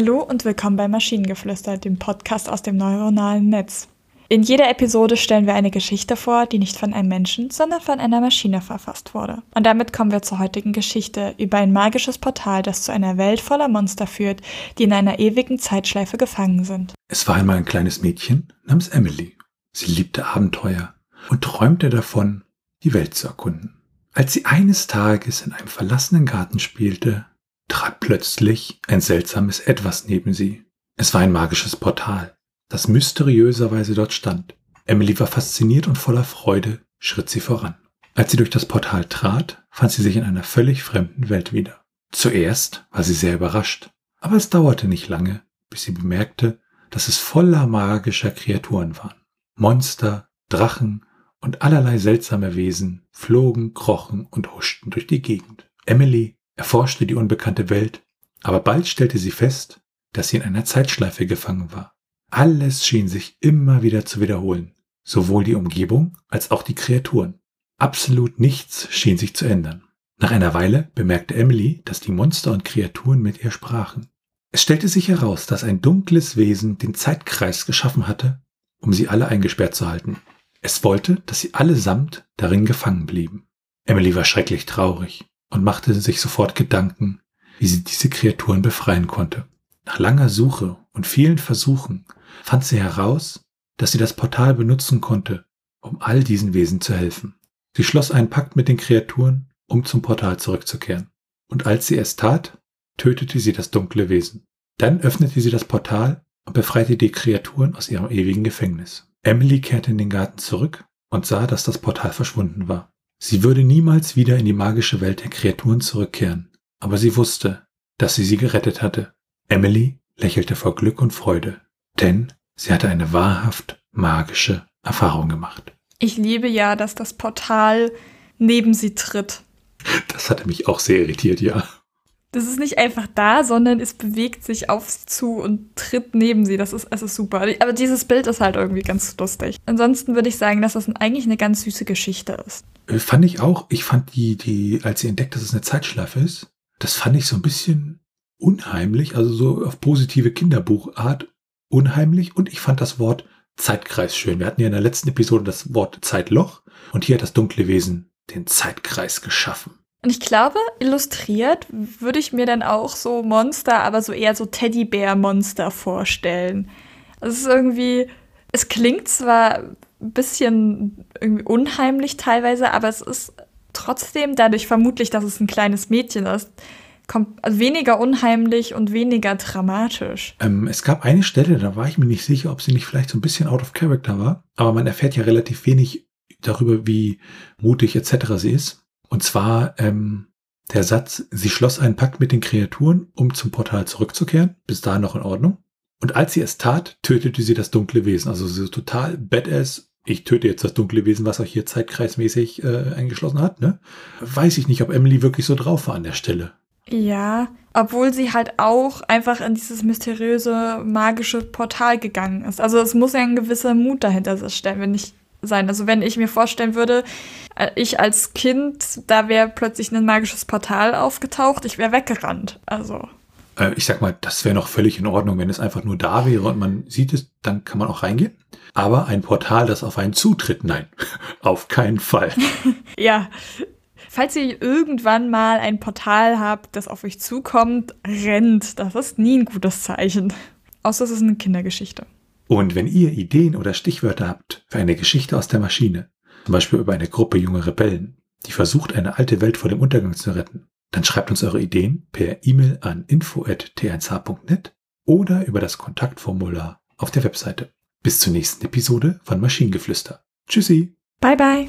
Hallo und willkommen bei Maschinengeflüster, dem Podcast aus dem neuronalen Netz. In jeder Episode stellen wir eine Geschichte vor, die nicht von einem Menschen, sondern von einer Maschine verfasst wurde. Und damit kommen wir zur heutigen Geschichte über ein magisches Portal, das zu einer Welt voller Monster führt, die in einer ewigen Zeitschleife gefangen sind. Es war einmal ein kleines Mädchen namens Emily. Sie liebte Abenteuer und träumte davon, die Welt zu erkunden. Als sie eines Tages in einem verlassenen Garten spielte, trat plötzlich ein seltsames Etwas neben sie. Es war ein magisches Portal, das mysteriöserweise dort stand. Emily war fasziniert und voller Freude schritt sie voran. Als sie durch das Portal trat, fand sie sich in einer völlig fremden Welt wieder. Zuerst war sie sehr überrascht, aber es dauerte nicht lange, bis sie bemerkte, dass es voller magischer Kreaturen waren. Monster, Drachen und allerlei seltsame Wesen flogen, krochen und huschten durch die Gegend. Emily erforschte die unbekannte Welt, aber bald stellte sie fest, dass sie in einer Zeitschleife gefangen war. Alles schien sich immer wieder zu wiederholen, sowohl die Umgebung als auch die Kreaturen. Absolut nichts schien sich zu ändern. Nach einer Weile bemerkte Emily, dass die Monster und Kreaturen mit ihr sprachen. Es stellte sich heraus, dass ein dunkles Wesen den Zeitkreis geschaffen hatte, um sie alle eingesperrt zu halten. Es wollte, dass sie allesamt darin gefangen blieben. Emily war schrecklich traurig und machte sich sofort Gedanken, wie sie diese Kreaturen befreien konnte. Nach langer Suche und vielen Versuchen fand sie heraus, dass sie das Portal benutzen konnte, um all diesen Wesen zu helfen. Sie schloss einen Pakt mit den Kreaturen, um zum Portal zurückzukehren. Und als sie es tat, tötete sie das dunkle Wesen. Dann öffnete sie das Portal und befreite die Kreaturen aus ihrem ewigen Gefängnis. Emily kehrte in den Garten zurück und sah, dass das Portal verschwunden war. Sie würde niemals wieder in die magische Welt der Kreaturen zurückkehren, aber sie wusste, dass sie sie gerettet hatte. Emily lächelte vor Glück und Freude, denn sie hatte eine wahrhaft magische Erfahrung gemacht. Ich liebe ja, dass das Portal neben sie tritt. Das hatte mich auch sehr irritiert, ja. Das ist nicht einfach da, sondern es bewegt sich auf sie zu und tritt neben sie. Das ist, es ist super. Aber dieses Bild ist halt irgendwie ganz lustig. Ansonsten würde ich sagen, dass das eigentlich eine ganz süße Geschichte ist. Fand ich auch. Ich fand die, die, als sie entdeckt, dass es eine Zeitschleife ist, das fand ich so ein bisschen unheimlich, also so auf positive Kinderbuchart unheimlich. Und ich fand das Wort Zeitkreis schön. Wir hatten ja in der letzten Episode das Wort Zeitloch und hier hat das dunkle Wesen den Zeitkreis geschaffen. Und ich glaube, illustriert würde ich mir dann auch so Monster, aber so eher so Teddybär-Monster vorstellen. Es ist irgendwie, es klingt zwar ein bisschen irgendwie unheimlich teilweise, aber es ist trotzdem dadurch vermutlich, dass es ein kleines Mädchen ist, kommt also weniger unheimlich und weniger dramatisch. Ähm, es gab eine Stelle, da war ich mir nicht sicher, ob sie nicht vielleicht so ein bisschen out of character war, aber man erfährt ja relativ wenig darüber, wie mutig etc. sie ist. Und zwar ähm, der Satz, sie schloss einen Pakt mit den Kreaturen, um zum Portal zurückzukehren. Bis dahin noch in Ordnung. Und als sie es tat, tötete sie das dunkle Wesen. Also so total badass ich töte jetzt das dunkle Wesen, was euch hier zeitkreismäßig äh, eingeschlossen hat, ne? Weiß ich nicht, ob Emily wirklich so drauf war an der Stelle. Ja, obwohl sie halt auch einfach in dieses mysteriöse, magische Portal gegangen ist. Also es muss ja ein gewisser Mut dahinter stellen, wenn ich sein. Also wenn ich mir vorstellen würde, äh, ich als Kind, da wäre plötzlich ein magisches Portal aufgetaucht, ich wäre weggerannt. Also. Äh, ich sag mal, das wäre noch völlig in Ordnung, wenn es einfach nur da wäre und man sieht es, dann kann man auch reingehen. Aber ein Portal, das auf einen zutritt, nein, auf keinen Fall. ja. Falls ihr irgendwann mal ein Portal habt, das auf euch zukommt, rennt. Das ist nie ein gutes Zeichen. Außer es ist eine Kindergeschichte. Und wenn ihr Ideen oder Stichwörter habt für eine Geschichte aus der Maschine, zum Beispiel über eine Gruppe junger Rebellen, die versucht, eine alte Welt vor dem Untergang zu retten, dann schreibt uns eure Ideen per E-Mail an info.t1h.net oder über das Kontaktformular auf der Webseite. Bis zur nächsten Episode von Maschinengeflüster. Tschüssi. Bye bye.